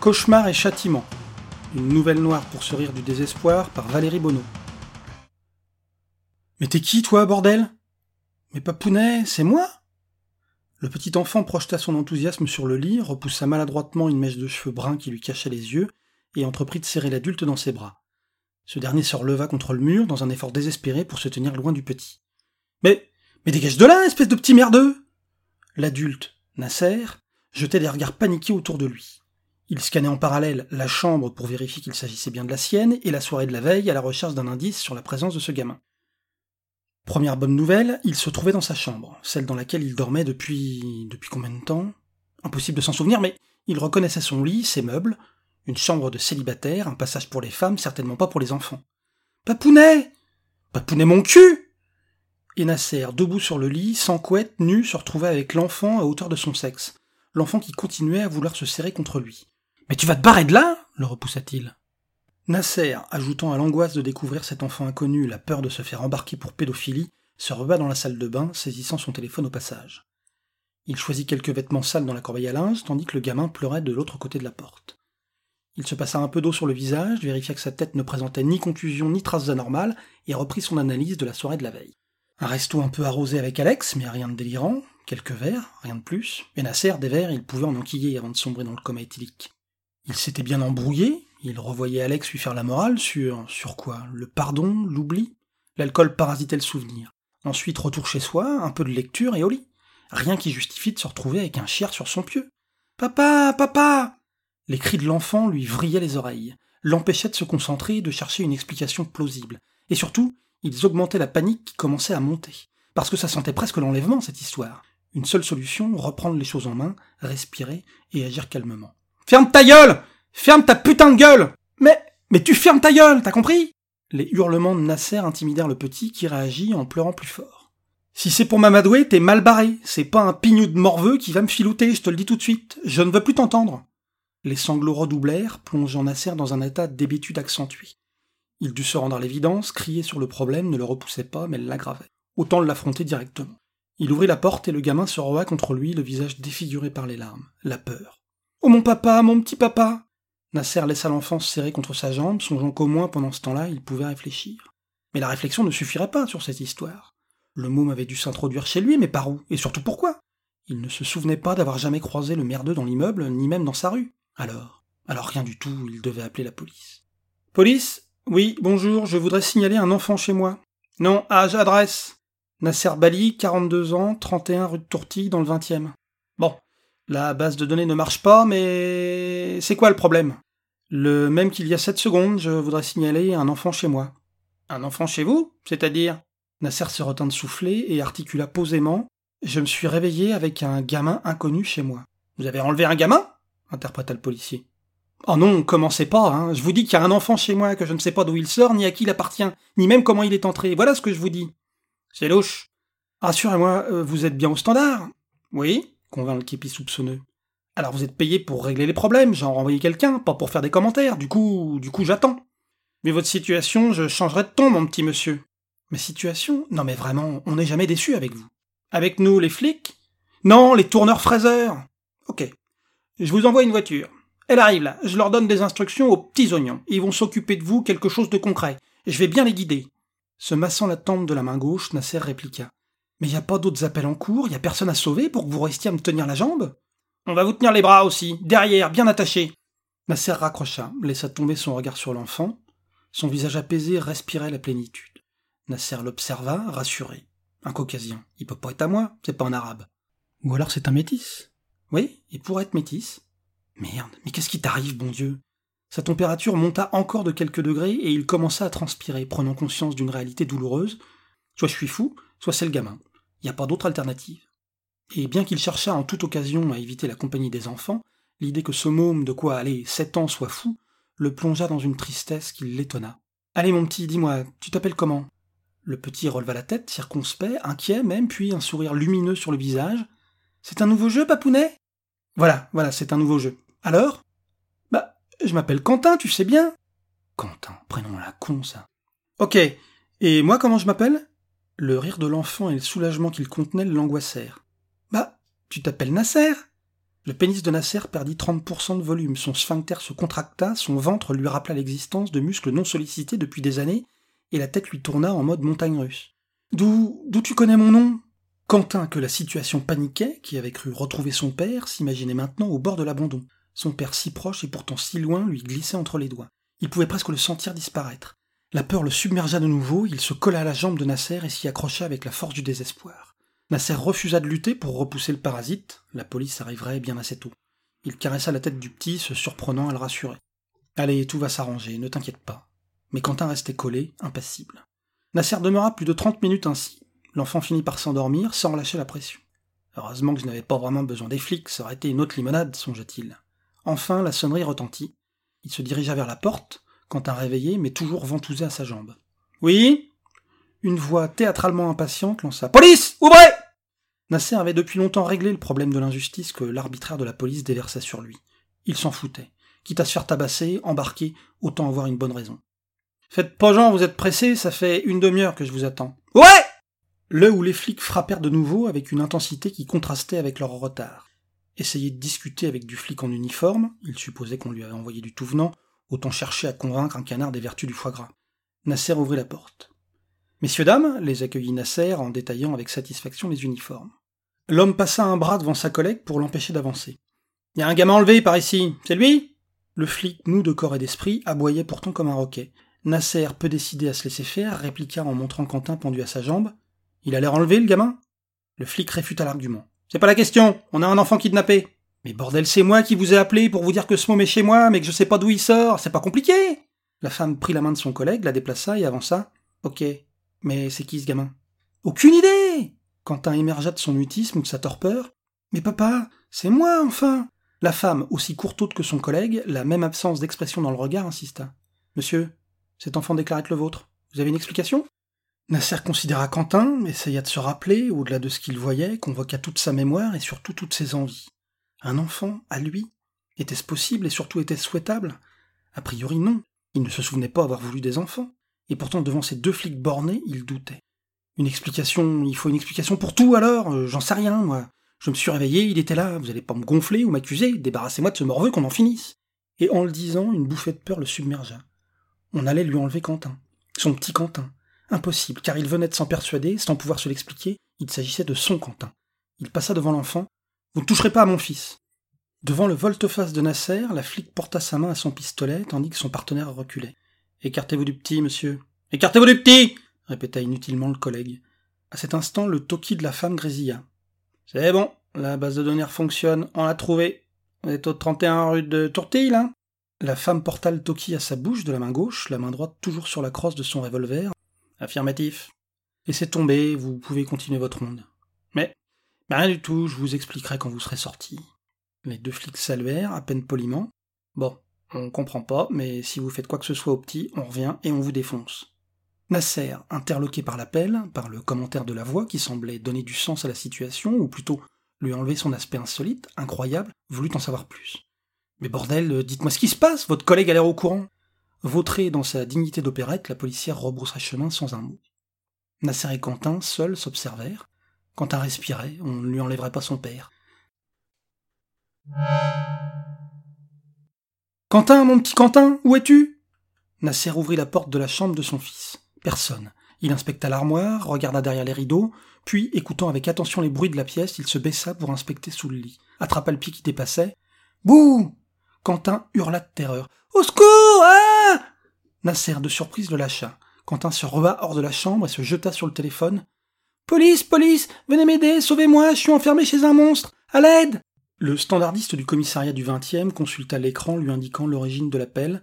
Cauchemar et châtiment. Une nouvelle noire pour se rire du désespoir par Valérie Bonneau. Mais t'es qui, toi, bordel? Mais Papounet, c'est moi? Le petit enfant projeta son enthousiasme sur le lit, repoussa maladroitement une mèche de cheveux bruns qui lui cachait les yeux, et entreprit de serrer l'adulte dans ses bras. Ce dernier se releva contre le mur dans un effort désespéré pour se tenir loin du petit. Mais, mais dégage de là, espèce de petit merdeux L'adulte, Nasser, jetait des regards paniqués autour de lui. Il scannait en parallèle la chambre pour vérifier qu'il s'agissait bien de la sienne et la soirée de la veille à la recherche d'un indice sur la présence de ce gamin. Première bonne nouvelle, il se trouvait dans sa chambre, celle dans laquelle il dormait depuis. depuis combien de temps? Impossible de s'en souvenir, mais il reconnaissait son lit, ses meubles, une chambre de célibataire, un passage pour les femmes, certainement pas pour les enfants. Papounet Papounet mon cul et Nasser, debout sur le lit, sans couette, nu, se retrouvait avec l'enfant à hauteur de son sexe. L'enfant qui continuait à vouloir se serrer contre lui. Mais tu vas te barrer de là le repoussa-t-il. Nasser, ajoutant à l'angoisse de découvrir cet enfant inconnu la peur de se faire embarquer pour pédophilie, se rebat dans la salle de bain, saisissant son téléphone au passage. Il choisit quelques vêtements sales dans la corbeille à linge, tandis que le gamin pleurait de l'autre côté de la porte. Il se passa un peu d'eau sur le visage, vérifia que sa tête ne présentait ni contusion ni traces anormales, et reprit son analyse de la soirée de la veille. Un resto un peu arrosé avec Alex, mais rien de délirant, quelques verres, rien de plus, et Nasser, des verres, il pouvait en enquiller avant de sombrer dans le coma éthylique. Il s'était bien embrouillé, il revoyait Alex lui faire la morale sur, sur quoi? Le pardon, l'oubli? L'alcool parasitait le souvenir. Ensuite, retour chez soi, un peu de lecture et au lit. Rien qui justifie de se retrouver avec un chier sur son pieu. Papa, papa Les cris de l'enfant lui vrillaient les oreilles, l'empêchaient de se concentrer et de chercher une explication plausible. Et surtout, ils augmentaient la panique qui commençait à monter. Parce que ça sentait presque l'enlèvement, cette histoire. Une seule solution, reprendre les choses en main, respirer et agir calmement. Ferme ta gueule Ferme ta putain de gueule Mais, mais tu fermes ta gueule, t'as compris? Les hurlements de Nasser intimidèrent le petit qui réagit en pleurant plus fort. Si c'est pour m'amadouer, t'es mal barré. C'est pas un pignou de morveux qui va me filouter, je te le dis tout de suite. Je ne veux plus t'entendre. Les sanglots redoublèrent, plongeant Nasser dans un état d'hébétude accentuée. Il dut se rendre à l'évidence, crier sur le problème ne le repoussait pas, mais l'aggravait. Autant l'affronter directement. Il ouvrit la porte et le gamin se roa contre lui, le visage défiguré par les larmes, la peur. Oh mon papa, mon petit papa Nasser laissa l'enfant se serrer contre sa jambe, songeant qu'au moins pendant ce temps-là il pouvait réfléchir. Mais la réflexion ne suffirait pas sur cette histoire. Le môme avait dû s'introduire chez lui, mais par où? Et surtout pourquoi? Il ne se souvenait pas d'avoir jamais croisé le merdeux dans l'immeuble, ni même dans sa rue. Alors? Alors rien du tout, il devait appeler la police. Police? Oui, bonjour, je voudrais signaler un enfant chez moi. Non, âge, adresse. Nasser Bali, 42 ans, 31 rue de Tourtille, dans le 20e. La base de données ne marche pas, mais c'est quoi le problème? Le même qu'il y a 7 secondes, je voudrais signaler un enfant chez moi. Un enfant chez vous? C'est-à-dire? Nasser se retint de souffler et articula posément Je me suis réveillé avec un gamin inconnu chez moi. Vous avez enlevé un gamin? interpréta le policier. Oh non, commencez pas, hein. Je vous dis qu'il y a un enfant chez moi que je ne sais pas d'où il sort, ni à qui il appartient, ni même comment il est entré. Voilà ce que je vous dis. C'est louche. Rassurez-moi, euh, vous êtes bien au standard? Oui, convint le képi soupçonneux. Alors vous êtes payé pour régler les problèmes, j'en renvoyé quelqu'un, pas pour faire des commentaires, du coup, du coup j'attends. Mais votre situation, je changerai de ton, mon petit monsieur. Ma situation? Non mais vraiment, on n'est jamais déçu avec vous. Avec nous, les flics? Non, les tourneurs fraiseurs? Ok. Je vous envoie une voiture. Elle arrive là, je leur donne des instructions aux petits oignons. Ils vont s'occuper de vous quelque chose de concret. Et je vais bien les guider. Se massant la tempe de la main gauche, Nasser répliqua. Mais y a pas d'autres appels en cours, y a personne à sauver pour que vous restiez à me tenir la jambe On va vous tenir les bras aussi, derrière, bien attachés. Nasser raccrocha, laissa tomber son regard sur l'enfant. Son visage apaisé respirait la plénitude. Nasser l'observa, rassuré. Un caucasien. Il peut pas être à moi, c'est pas un arabe. Ou alors c'est un métis. Oui, il pourrait être métis. Merde, mais qu'est-ce qui t'arrive, bon Dieu? Sa température monta encore de quelques degrés et il commença à transpirer, prenant conscience d'une réalité douloureuse. Soit je suis fou, soit c'est le gamin. Il a pas d'autre alternative. Et bien qu'il cherchât en toute occasion à éviter la compagnie des enfants, l'idée que ce môme de quoi aller sept ans soit fou le plongea dans une tristesse qui l'étonna. Allez mon petit, dis-moi, tu t'appelles comment? Le petit releva la tête, circonspect, inquiet même, puis un sourire lumineux sur le visage. C'est un nouveau jeu, papounet Voilà, voilà, c'est un nouveau jeu. Alors Bah, je m'appelle Quentin, tu sais bien. Quentin, prénom la con, ça. Ok, et moi comment je m'appelle? Le rire de l'enfant et le soulagement qu'il contenait l'angoissèrent. Bah, tu t'appelles Nasser? Le pénis de Nasser perdit 30% de volume, son sphincter se contracta, son ventre lui rappela l'existence de muscles non sollicités depuis des années, et la tête lui tourna en mode montagne russe. D'où, d'où tu connais mon nom? Quentin, que la situation paniquait, qui avait cru retrouver son père, s'imaginait maintenant au bord de l'abandon. Son père si proche et pourtant si loin lui glissait entre les doigts. Il pouvait presque le sentir disparaître. La peur le submergea de nouveau, il se colla à la jambe de Nasser et s'y accrocha avec la force du désespoir. Nasser refusa de lutter pour repousser le parasite, la police arriverait bien assez tôt. Il caressa la tête du petit, se surprenant à le rassurer. Allez, tout va s'arranger, ne t'inquiète pas. Mais Quentin restait collé, impassible. Nasser demeura plus de trente minutes ainsi. L'enfant finit par s'endormir sans relâcher la pression. Heureusement que je n'avais pas vraiment besoin des flics, ça aurait été une autre limonade, songea-t-il. Enfin, la sonnerie retentit. Il se dirigea vers la porte, quand un réveillé, mais toujours ventousé à sa jambe. Oui Une voix théâtralement impatiente lança Police Ouvrez Nasser avait depuis longtemps réglé le problème de l'injustice que l'arbitraire de la police déversait sur lui. Il s'en foutait. Quitte à se faire tabasser, embarquer, autant avoir une bonne raison. Faites pas genre, vous êtes pressé, ça fait une demi-heure que je vous attends. Ouais Le où les flics frappèrent de nouveau avec une intensité qui contrastait avec leur retard. Essayer de discuter avec du flic en uniforme, il supposait qu'on lui avait envoyé du tout venant, autant chercher à convaincre un canard des vertus du foie gras. Nasser ouvrit la porte. Messieurs, dames, les accueillit Nasser en détaillant avec satisfaction les uniformes. L'homme passa un bras devant sa collègue pour l'empêcher d'avancer. Y a un gamin enlevé par ici, c'est lui? Le flic, nous de corps et d'esprit, aboyait pourtant comme un roquet. Nasser, peu décidé à se laisser faire, répliqua en montrant Quentin pendu à sa jambe. Il a l'air enlevé, le gamin? Le flic réfuta l'argument. C'est pas la question, on a un enfant kidnappé. Mais bordel, c'est moi qui vous ai appelé pour vous dire que ce môme est chez moi, mais que je sais pas d'où il sort, c'est pas compliqué. La femme prit la main de son collègue, la déplaça et avança. Ok, mais c'est qui ce gamin? Aucune idée Quentin émergea de son mutisme ou de sa torpeur. Mais papa, c'est moi, enfin La femme, aussi courtoute que son collègue, la même absence d'expression dans le regard, insista. Monsieur, cet enfant déclare être le vôtre. Vous avez une explication? Nasser considéra Quentin, essaya de se rappeler, au-delà de ce qu'il voyait, convoqua toute sa mémoire et surtout toutes ses envies. Un enfant, à lui? Était-ce possible et surtout était-ce souhaitable? A priori non, il ne se souvenait pas avoir voulu des enfants, et pourtant devant ces deux flics bornés, il doutait. Une explication, il faut une explication pour tout alors, euh, j'en sais rien, moi. Je me suis réveillé, il était là, vous allez pas me gonfler ou m'accuser, débarrassez-moi de ce morveux qu'on en finisse. Et en le disant, une bouffée de peur le submergea. On allait lui enlever Quentin, son petit Quentin, Impossible, car il venait de s'en persuader, sans pouvoir se l'expliquer, il s'agissait de son Quentin. Il passa devant l'enfant. Vous ne toucherez pas à mon fils. Devant le volte-face de Nasser, la flic porta sa main à son pistolet, tandis que son partenaire reculait. Écartez-vous du petit, monsieur. Écartez-vous du petit répéta inutilement le collègue. À cet instant, le toki de la femme grésilla. C'est bon, la base de données fonctionne, on l'a trouvé. On est au 31 rue de Tourtille, hein La femme porta le toki à sa bouche de la main gauche, la main droite toujours sur la crosse de son revolver, Affirmatif. Laissez tomber, vous pouvez continuer votre ronde. Mais rien du tout, je vous expliquerai quand vous serez sortis. Les deux flics saluèrent, à peine poliment. Bon, on comprend pas, mais si vous faites quoi que ce soit au petit, on revient et on vous défonce. Nasser, interloqué par l'appel, par le commentaire de la voix qui semblait donner du sens à la situation, ou plutôt lui enlever son aspect insolite, incroyable, voulut en savoir plus. Mais bordel, dites-moi ce qui se passe, votre collègue a l'air au courant. Vautré dans sa dignité d'opérette, la policière rebroussa chemin sans un mot. Nasser et Quentin, seuls, s'observèrent. Quentin respirait, on ne lui enlèverait pas son père. Quentin, mon petit Quentin, où es-tu? Nasser ouvrit la porte de la chambre de son fils. Personne. Il inspecta l'armoire, regarda derrière les rideaux, puis, écoutant avec attention les bruits de la pièce, il se baissa pour inspecter sous le lit, attrapa le pied qui dépassait. Bouh Quentin hurla de terreur. Au secours Ah Nasser, de surprise, le lâcha. Quentin se reba hors de la chambre et se jeta sur le téléphone. Police, police, venez m'aider, sauvez-moi, je suis enfermé chez un monstre, à l'aide Le standardiste du commissariat du 20e consulta l'écran lui indiquant l'origine de l'appel,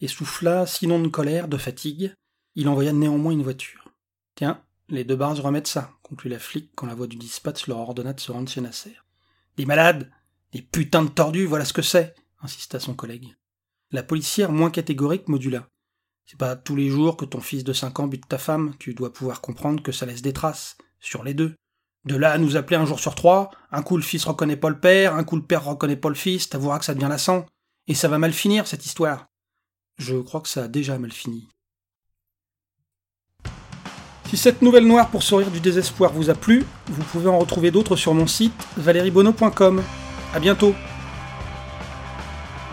et souffla, sinon de colère, de fatigue. Il envoya néanmoins une voiture. Tiens, les deux barges remettent ça, conclut la flic quand la voix du dispatch leur ordonna de se rendre chez Nasser. Des malades Des putains de tordus, voilà ce que c'est insista son collègue. La policière, moins catégorique, modula. C'est pas tous les jours que ton fils de cinq ans bute ta femme, tu dois pouvoir comprendre que ça laisse des traces, sur les deux. De là à nous appeler un jour sur trois, un coup le fils reconnaît pas le père, un coup le père reconnaît pas le fils, t'avoueras que ça devient lassant. Et ça va mal finir, cette histoire. Je crois que ça a déjà mal fini. Si cette nouvelle noire pour sourire du désespoir vous a plu, vous pouvez en retrouver d'autres sur mon site valeriebono.com. À bientôt